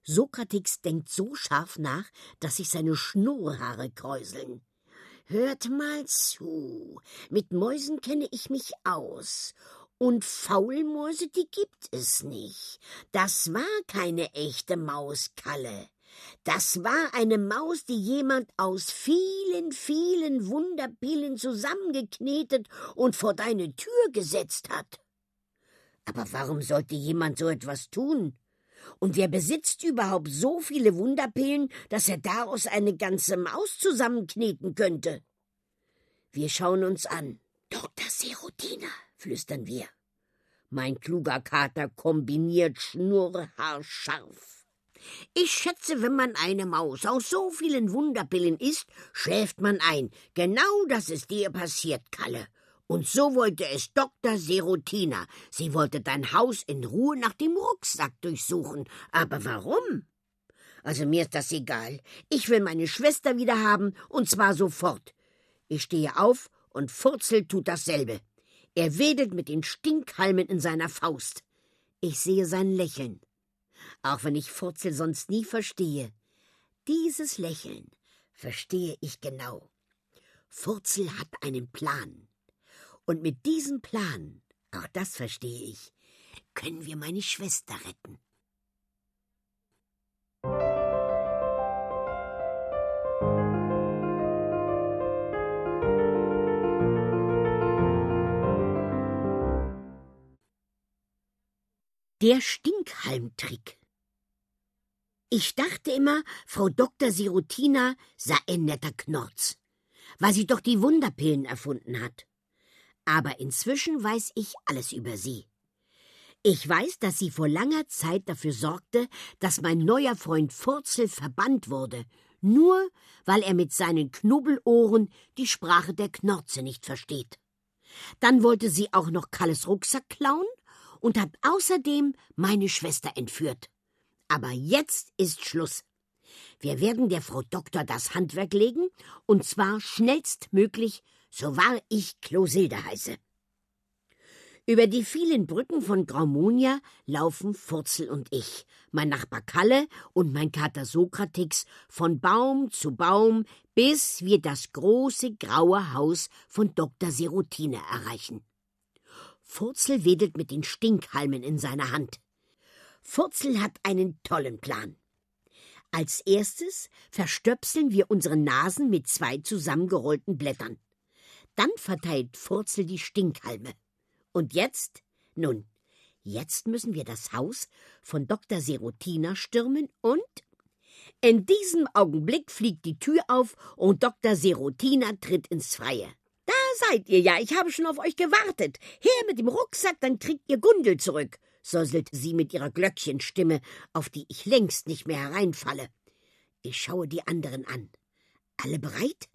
Sokrates denkt so scharf nach, dass sich seine Schnurrhaare kräuseln. Hört mal zu, mit Mäusen kenne ich mich aus, und Faulmäuse, die gibt es nicht. Das war keine echte Mauskalle. Das war eine Maus, die jemand aus vielen, vielen Wunderpillen zusammengeknetet und vor deine Tür gesetzt hat. Aber warum sollte jemand so etwas tun? Und wer besitzt überhaupt so viele Wunderpillen, dass er daraus eine ganze Maus zusammenkneten könnte? Wir schauen uns an. Dr. Serotina, flüstern wir. Mein kluger Kater kombiniert schnurrhaarscharf. Ich schätze, wenn man eine Maus aus so vielen Wunderpillen isst, schläft man ein. Genau das ist dir passiert, Kalle. Und so wollte es Dr. Serotina. Sie wollte dein Haus in Ruhe nach dem Rucksack durchsuchen. Aber warum? Also mir ist das egal. Ich will meine Schwester wieder haben, und zwar sofort. Ich stehe auf und Furzel tut dasselbe. Er wedelt mit den Stinkhalmen in seiner Faust. Ich sehe sein Lächeln. Auch wenn ich Furzel sonst nie verstehe. Dieses Lächeln verstehe ich genau. Furzel hat einen Plan. Und mit diesem Plan, auch das verstehe ich, können wir meine Schwester retten. Der Stinkhalmtrick. Ich dachte immer, Frau Dr. Sirutina sei ein netter Knorz, weil sie doch die Wunderpillen erfunden hat. Aber inzwischen weiß ich alles über sie. Ich weiß, dass sie vor langer Zeit dafür sorgte, dass mein neuer Freund Furzel verbannt wurde, nur weil er mit seinen Knubbelohren die Sprache der Knorze nicht versteht. Dann wollte sie auch noch Kalles Rucksack klauen und hat außerdem meine Schwester entführt. Aber jetzt ist Schluss. Wir werden der Frau Doktor das Handwerk legen, und zwar schnellstmöglich, so wahr ich Closilde heiße. Über die vielen Brücken von Graumonia laufen Furzel und ich, mein Nachbar Kalle und mein Kater Sokratix, von Baum zu Baum, bis wir das große graue Haus von Dr. Serotine erreichen. Furzel wedelt mit den Stinkhalmen in seiner Hand. Furzel hat einen tollen Plan. Als erstes verstöpseln wir unsere Nasen mit zwei zusammengerollten Blättern. Dann verteilt Furzel die Stinkhalme. Und jetzt? Nun, jetzt müssen wir das Haus von Dr. Serotina stürmen und in diesem Augenblick fliegt die Tür auf und Dr. Serotina tritt ins Freie. Da seid ihr ja, ich habe schon auf euch gewartet. Her mit dem Rucksack, dann kriegt ihr Gundel zurück, säuselte sie mit ihrer Glöckchenstimme, auf die ich längst nicht mehr hereinfalle. Ich schaue die anderen an. Alle bereit?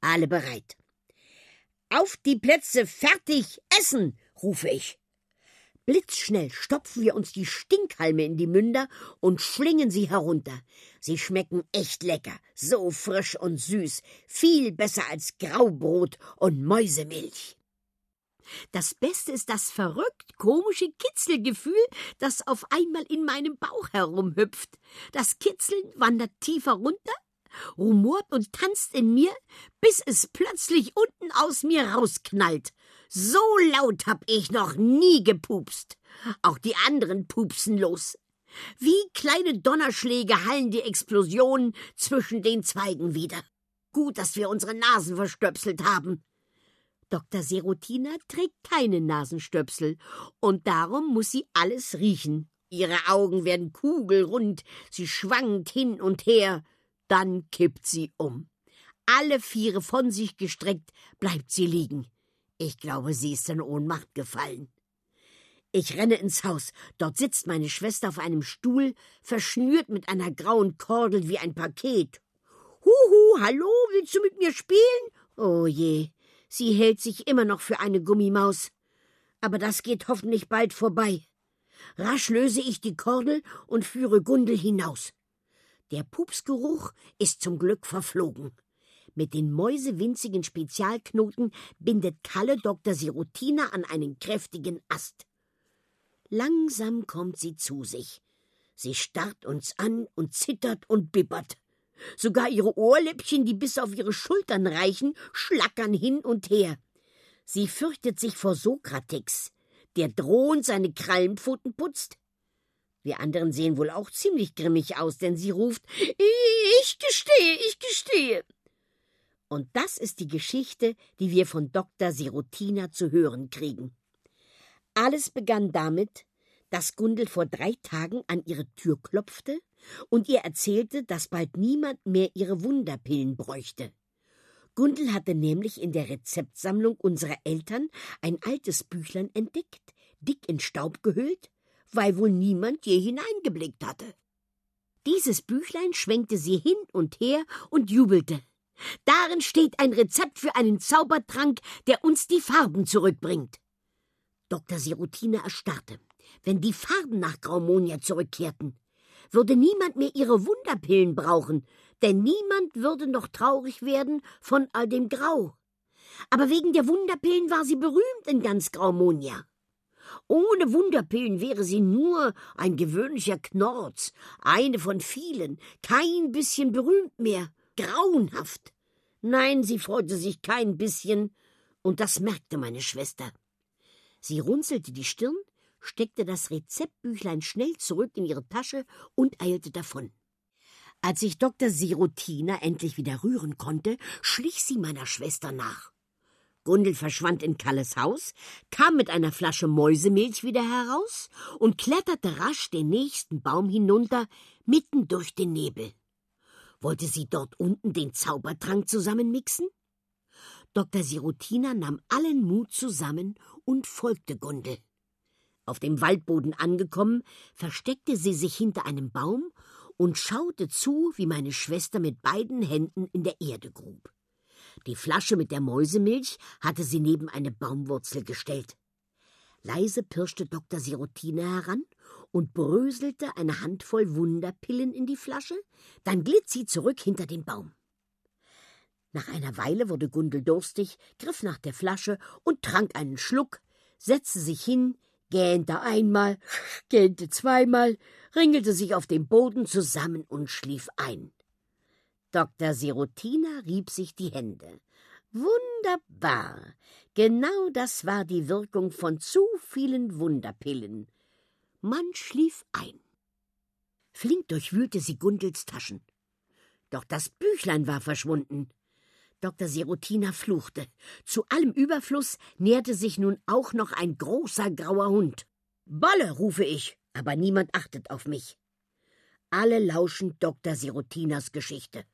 Alle bereit. Auf die Plätze, fertig, essen, rufe ich. Blitzschnell stopfen wir uns die Stinkhalme in die Münder und schlingen sie herunter. Sie schmecken echt lecker, so frisch und süß, viel besser als Graubrot und Mäusemilch. Das Beste ist das verrückt komische Kitzelgefühl, das auf einmal in meinem Bauch herumhüpft. Das Kitzeln wandert tiefer runter, rumort und tanzt in mir, bis es plötzlich unten aus mir rausknallt. So laut hab ich noch nie gepupst. Auch die anderen pupsen los. Wie kleine Donnerschläge hallen die Explosionen zwischen den Zweigen wieder. Gut, dass wir unsere Nasen verstöpselt haben. Dr. Serotina trägt keine Nasenstöpsel, und darum muss sie alles riechen. Ihre Augen werden kugelrund, sie schwankt hin und her, dann kippt sie um. Alle Viere von sich gestreckt bleibt sie liegen. Ich glaube, sie ist in Ohnmacht gefallen. Ich renne ins Haus. Dort sitzt meine Schwester auf einem Stuhl, verschnürt mit einer grauen Kordel wie ein Paket. Huhu, hallo, willst du mit mir spielen? Oh je, sie hält sich immer noch für eine Gummimaus. Aber das geht hoffentlich bald vorbei. Rasch löse ich die Kordel und führe Gundel hinaus. Der Pupsgeruch ist zum Glück verflogen. Mit den mäusewinzigen Spezialknoten bindet Kalle Dr. Sirutina an einen kräftigen Ast. Langsam kommt sie zu sich. Sie starrt uns an und zittert und bibbert. Sogar ihre Ohrläppchen, die bis auf ihre Schultern reichen, schlackern hin und her. Sie fürchtet sich vor Sokratex, der drohend seine Krallenpfoten putzt. Wir anderen sehen wohl auch ziemlich grimmig aus, denn sie ruft Ich gestehe, ich gestehe. Und das ist die Geschichte, die wir von Dr. Sirutina zu hören kriegen. Alles begann damit, dass Gundel vor drei Tagen an ihre Tür klopfte und ihr erzählte, dass bald niemand mehr ihre Wunderpillen bräuchte. Gundel hatte nämlich in der Rezeptsammlung unserer Eltern ein altes Büchlein entdeckt, dick in Staub gehüllt, weil wohl niemand je hineingeblickt hatte. Dieses Büchlein schwenkte sie hin und her und jubelte. Darin steht ein Rezept für einen Zaubertrank, der uns die Farben zurückbringt. Dr. Sirutine erstarrte. Wenn die Farben nach Graumonia zurückkehrten, würde niemand mehr ihre Wunderpillen brauchen, denn niemand würde noch traurig werden von all dem Grau. Aber wegen der Wunderpillen war sie berühmt in ganz Graumonia. Ohne Wunderpillen wäre sie nur ein gewöhnlicher Knorz, eine von vielen, kein bisschen berühmt mehr grauenhaft. Nein, sie freute sich kein bisschen, und das merkte meine Schwester. Sie runzelte die Stirn, steckte das Rezeptbüchlein schnell zurück in ihre Tasche und eilte davon. Als ich Dr. Sirotina endlich wieder rühren konnte, schlich sie meiner Schwester nach. Gundel verschwand in Kalles Haus, kam mit einer Flasche Mäusemilch wieder heraus und kletterte rasch den nächsten Baum hinunter, mitten durch den Nebel. Wollte sie dort unten den Zaubertrank zusammenmixen? Dr. Sirutina nahm allen Mut zusammen und folgte Gundel. Auf dem Waldboden angekommen, versteckte sie sich hinter einem Baum und schaute zu, wie meine Schwester mit beiden Händen in der Erde grub. Die Flasche mit der Mäusemilch hatte sie neben eine Baumwurzel gestellt. Leise pirschte Dr. Sirotina heran und bröselte eine Handvoll Wunderpillen in die Flasche, dann glitt sie zurück hinter den Baum. Nach einer Weile wurde Gundel durstig, griff nach der Flasche und trank einen Schluck, setzte sich hin, gähnte einmal, gähnte zweimal, ringelte sich auf dem Boden zusammen und schlief ein. Dr. Sirotina rieb sich die Hände. Wunderbar. Genau das war die Wirkung von zu vielen Wunderpillen. Man schlief ein. Flink durchwühlte sie Gundels Taschen. Doch das Büchlein war verschwunden. Dr. Serotina fluchte. Zu allem Überfluss näherte sich nun auch noch ein großer grauer Hund. Bolle, rufe ich, aber niemand achtet auf mich. Alle lauschen Dr. Serotinas Geschichte.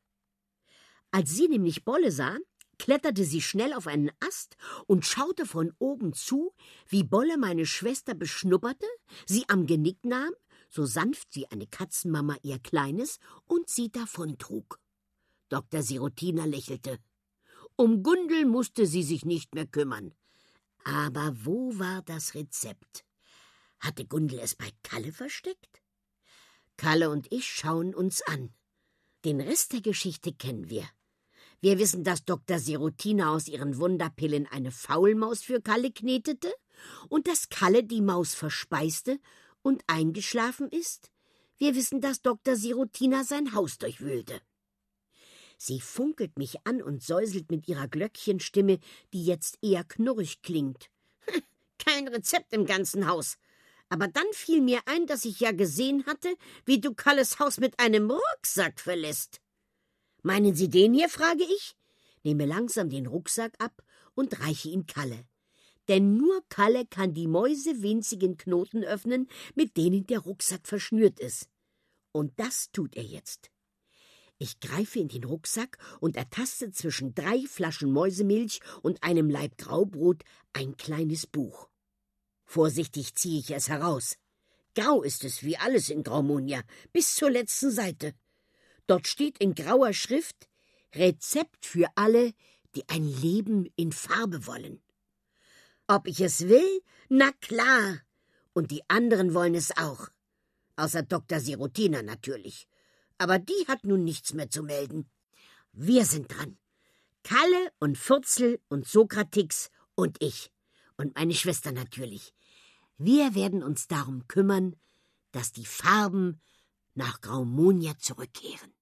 Als sie nämlich Bolle sah, kletterte sie schnell auf einen Ast und schaute von oben zu, wie Bolle meine Schwester beschnupperte, sie am Genick nahm, so sanft wie eine Katzenmama ihr Kleines, und sie davontrug. Dr. Sirotina lächelte. Um Gundel musste sie sich nicht mehr kümmern. Aber wo war das Rezept? Hatte Gundel es bei Kalle versteckt? Kalle und ich schauen uns an. Den Rest der Geschichte kennen wir. Wir wissen, dass Dr. Serotina aus ihren Wunderpillen eine Faulmaus für Kalle knetete und dass Kalle die Maus verspeiste und eingeschlafen ist. Wir wissen, dass Dr. Serotina sein Haus durchwühlte. Sie funkelt mich an und säuselt mit ihrer Glöckchenstimme, die jetzt eher knurrig klingt. Kein Rezept im ganzen Haus. Aber dann fiel mir ein, dass ich ja gesehen hatte, wie du Kalles Haus mit einem Rucksack verlässt. Meinen Sie den hier? frage ich, nehme langsam den Rucksack ab und reiche ihn Kalle. Denn nur Kalle kann die mäusewinzigen Knoten öffnen, mit denen der Rucksack verschnürt ist. Und das tut er jetzt. Ich greife in den Rucksack und ertaste zwischen drei Flaschen Mäusemilch und einem Laib Graubrot ein kleines Buch. Vorsichtig ziehe ich es heraus. Grau ist es wie alles in Graumonia, bis zur letzten Seite. Dort steht in grauer Schrift Rezept für alle, die ein Leben in Farbe wollen. Ob ich es will? Na klar. Und die anderen wollen es auch. Außer Dr. Sirotina natürlich. Aber die hat nun nichts mehr zu melden. Wir sind dran. Kalle und Furzel und Sokratix und ich. Und meine Schwester natürlich. Wir werden uns darum kümmern, dass die Farben nach Graumonia zurückkehren.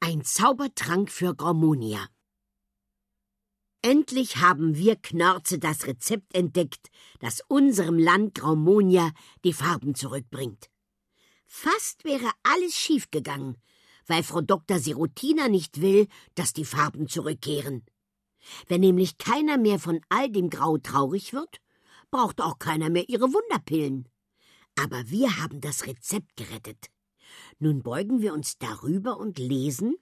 Ein Zaubertrank für Graumonia. Endlich haben wir Knörze das Rezept entdeckt, das unserem Land Graumonia die Farben zurückbringt. Fast wäre alles schiefgegangen, weil Frau Dr. Sirotina nicht will, dass die Farben zurückkehren. Wenn nämlich keiner mehr von all dem Grau traurig wird, braucht auch keiner mehr ihre Wunderpillen. Aber wir haben das Rezept gerettet. Nun beugen wir uns darüber und lesen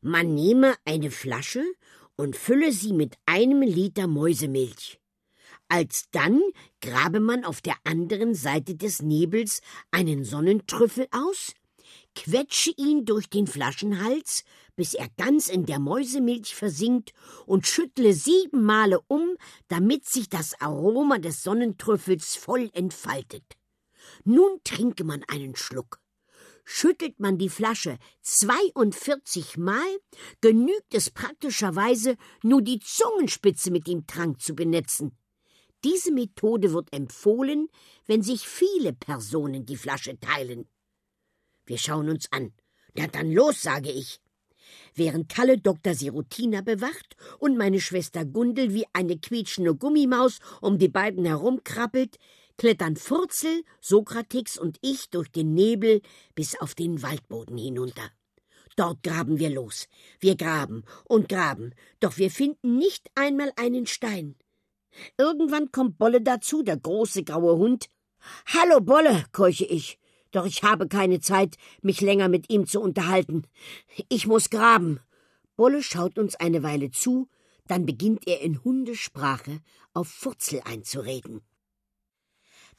Man nehme eine Flasche und fülle sie mit einem Liter Mäusemilch. Alsdann grabe man auf der anderen Seite des Nebels einen Sonnentrüffel aus, quetsche ihn durch den Flaschenhals, bis er ganz in der Mäusemilch versinkt und schüttle sieben Male um, damit sich das Aroma des Sonnentrüffels voll entfaltet. Nun trinke man einen Schluck. Schüttelt man die Flasche 42 Mal, genügt es praktischerweise nur die Zungenspitze mit dem Trank zu benetzen. Diese Methode wird empfohlen, wenn sich viele Personen die Flasche teilen. Wir schauen uns an. Na dann los, sage ich. Während Kalle Dr. Sirotina bewacht und meine Schwester Gundel wie eine quietschende Gummimaus um die beiden herumkrabbelt, klettern Furzel, Sokratix und ich durch den Nebel bis auf den Waldboden hinunter. Dort graben wir los. Wir graben und graben, doch wir finden nicht einmal einen Stein. Irgendwann kommt Bolle dazu, der große graue Hund. Hallo, Bolle, keuche ich. Doch ich habe keine Zeit, mich länger mit ihm zu unterhalten. Ich muss graben. Bolle schaut uns eine Weile zu, dann beginnt er in Hundesprache auf Furzel einzureden.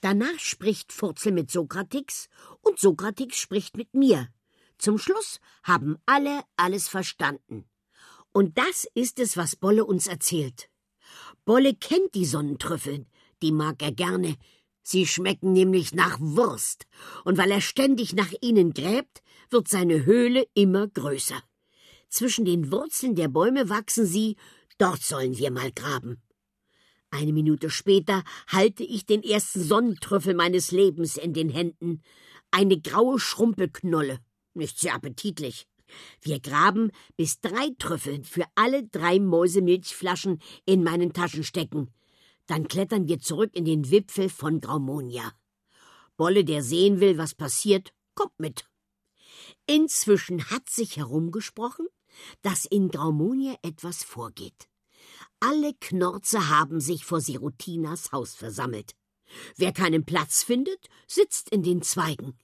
Danach spricht Furzel mit Sokratix und Sokratix spricht mit mir. Zum Schluss haben alle alles verstanden. Und das ist es, was Bolle uns erzählt. Bolle kennt die Sonnentrüffel, die mag er gerne. Sie schmecken nämlich nach Wurst, und weil er ständig nach ihnen gräbt, wird seine Höhle immer größer. Zwischen den Wurzeln der Bäume wachsen sie, dort sollen wir mal graben. Eine Minute später halte ich den ersten Sonnentrüffel meines Lebens in den Händen. Eine graue Schrumpelknolle. Nicht sehr appetitlich. Wir graben, bis drei Trüffel für alle drei Mäusemilchflaschen in meinen Taschen stecken. Dann klettern wir zurück in den Wipfel von Graumonia. Bolle, der sehen will, was passiert, kommt mit. Inzwischen hat sich herumgesprochen, dass in Graumonia etwas vorgeht. Alle Knorze haben sich vor Sirutinas Haus versammelt. Wer keinen Platz findet, sitzt in den Zweigen.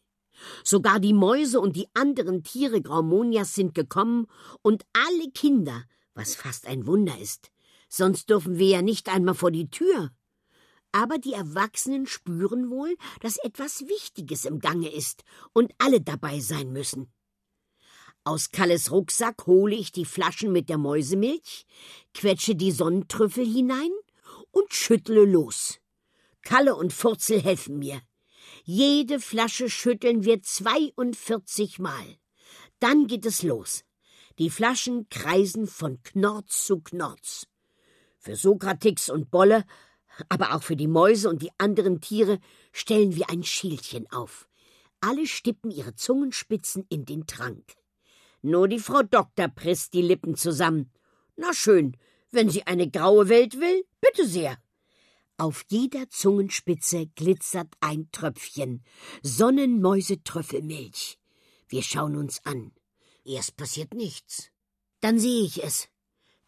Sogar die Mäuse und die anderen Tiere Graumonias sind gekommen und alle Kinder, was fast ein Wunder ist. Sonst dürfen wir ja nicht einmal vor die Tür. Aber die Erwachsenen spüren wohl, dass etwas Wichtiges im Gange ist und alle dabei sein müssen. Aus Kalles Rucksack hole ich die Flaschen mit der Mäusemilch, quetsche die Sonnentrüffel hinein und schüttle los. Kalle und Furzel helfen mir. Jede Flasche schütteln wir 42 Mal. Dann geht es los. Die Flaschen kreisen von Knorz zu Knorz. Für Sokratix und Bolle, aber auch für die Mäuse und die anderen Tiere stellen wir ein Schildchen auf. Alle stippen ihre Zungenspitzen in den Trank. Nur die Frau Doktor presst die Lippen zusammen. Na schön, wenn sie eine graue Welt will, bitte sehr. Auf jeder Zungenspitze glitzert ein Tröpfchen Sonnenmäusetrüffelmilch. Wir schauen uns an. Erst passiert nichts. Dann sehe ich es.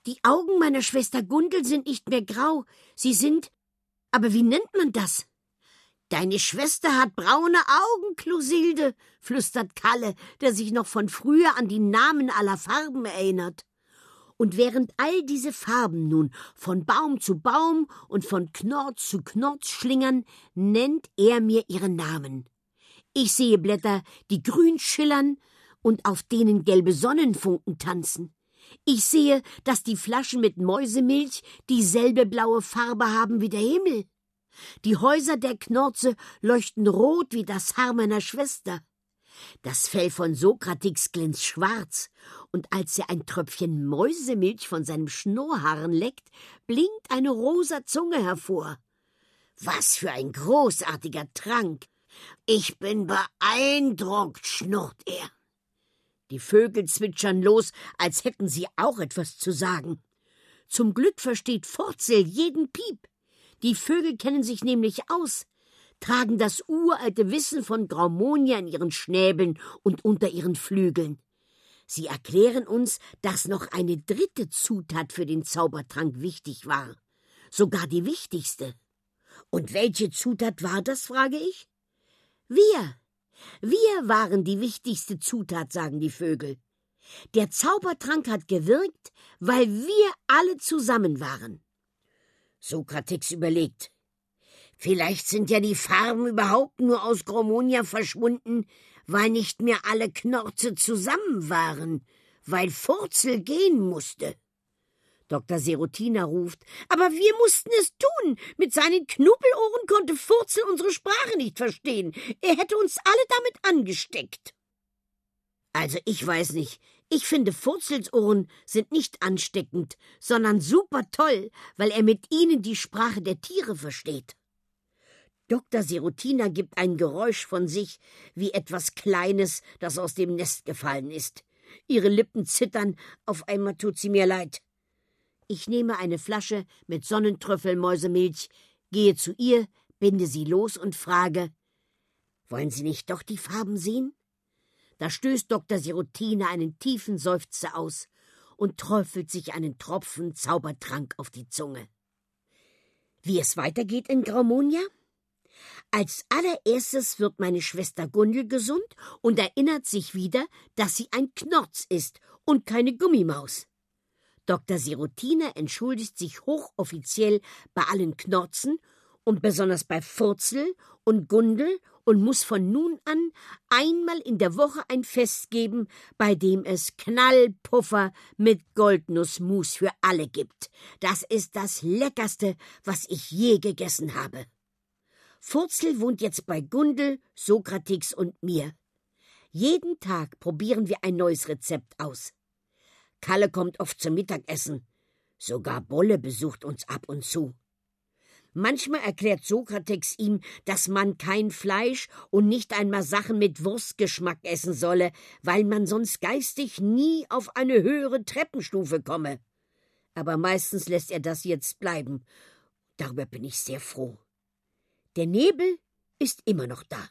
Die Augen meiner Schwester Gundel sind nicht mehr grau, sie sind. Aber wie nennt man das? Deine Schwester hat braune Augen, Closilde, flüstert Kalle, der sich noch von früher an die Namen aller Farben erinnert. Und während all diese Farben nun von Baum zu Baum und von Knorz zu Knorz schlingern, nennt er mir ihre Namen. Ich sehe Blätter, die grün schillern und auf denen gelbe Sonnenfunken tanzen. Ich sehe, dass die Flaschen mit Mäusemilch dieselbe blaue Farbe haben wie der Himmel. Die Häuser der Knorze leuchten rot wie das Haar meiner Schwester. Das Fell von Sokratix glänzt schwarz, und als er ein Tröpfchen Mäusemilch von seinem Schnurrhaaren leckt, blinkt eine rosa Zunge hervor. Was für ein großartiger Trank! Ich bin beeindruckt, schnurrt er. Die Vögel zwitschern los, als hätten sie auch etwas zu sagen. Zum Glück versteht Furzel jeden Piep. Die Vögel kennen sich nämlich aus, tragen das uralte Wissen von Graumonia in ihren Schnäbeln und unter ihren Flügeln. Sie erklären uns, dass noch eine dritte Zutat für den Zaubertrank wichtig war, sogar die wichtigste. Und welche Zutat war das, frage ich? Wir. Wir waren die wichtigste Zutat, sagen die Vögel. Der Zaubertrank hat gewirkt, weil wir alle zusammen waren. Sokrates überlegt. Vielleicht sind ja die Farben überhaupt nur aus Gromonia verschwunden, weil nicht mehr alle Knorze zusammen waren, weil Furzel gehen musste. Dr. Serotina ruft, aber wir mussten es tun. Mit seinen Knubbelohren konnte Furzel unsere Sprache nicht verstehen. Er hätte uns alle damit angesteckt. Also ich weiß nicht, ich finde, Furzelsohren sind nicht ansteckend, sondern super toll, weil er mit ihnen die Sprache der Tiere versteht. Dr. Serotina gibt ein Geräusch von sich, wie etwas Kleines, das aus dem Nest gefallen ist. Ihre Lippen zittern, auf einmal tut sie mir leid. Ich nehme eine Flasche mit Sonnentrüffelmäusemilch, gehe zu ihr, binde sie los und frage Wollen Sie nicht doch die Farben sehen? Da stößt Dr. Sirotina einen tiefen Seufzer aus und träufelt sich einen Tropfen Zaubertrank auf die Zunge. Wie es weitergeht in Graumonia? Als allererstes wird meine Schwester Gundel gesund und erinnert sich wieder, dass sie ein Knorz ist und keine Gummimaus. Dr. Sirotina entschuldigt sich hochoffiziell bei allen Knorzen und besonders bei Furzel und Gundel und muss von nun an einmal in der Woche ein Fest geben, bei dem es Knallpuffer mit Goldnussmus für alle gibt. Das ist das Leckerste, was ich je gegessen habe. Furzel wohnt jetzt bei Gundel, Sokrates und mir. Jeden Tag probieren wir ein neues Rezept aus. Kalle kommt oft zum Mittagessen. Sogar Bolle besucht uns ab und zu. Manchmal erklärt Sokrates ihm, dass man kein Fleisch und nicht einmal Sachen mit Wurstgeschmack essen solle, weil man sonst geistig nie auf eine höhere Treppenstufe komme. Aber meistens lässt er das jetzt bleiben. Darüber bin ich sehr froh. Der Nebel ist immer noch da.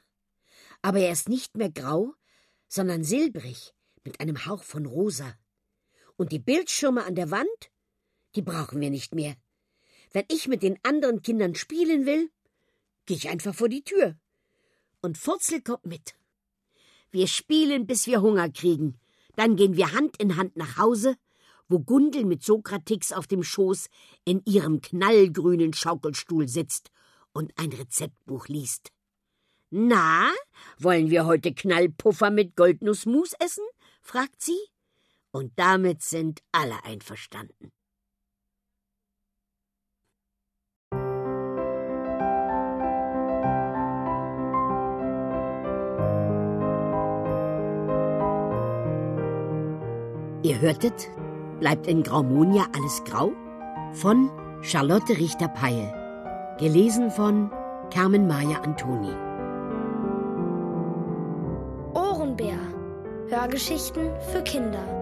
Aber er ist nicht mehr grau, sondern silbrig mit einem Hauch von rosa. Und die Bildschirme an der Wand, die brauchen wir nicht mehr. Wenn ich mit den anderen Kindern spielen will, gehe ich einfach vor die Tür. Und Furzel kommt mit. Wir spielen, bis wir Hunger kriegen. Dann gehen wir Hand in Hand nach Hause, wo Gundel mit Sokrates auf dem Schoß in ihrem knallgrünen Schaukelstuhl sitzt und ein Rezeptbuch liest. Na, wollen wir heute Knallpuffer mit Goldnussmus essen? fragt sie. Und damit sind alle einverstanden. Ihr hörtet Bleibt in Graumonia alles grau? von Charlotte Richter-Peil. Gelesen von Carmen Maja Antoni. Ohrenbär. Hörgeschichten für Kinder.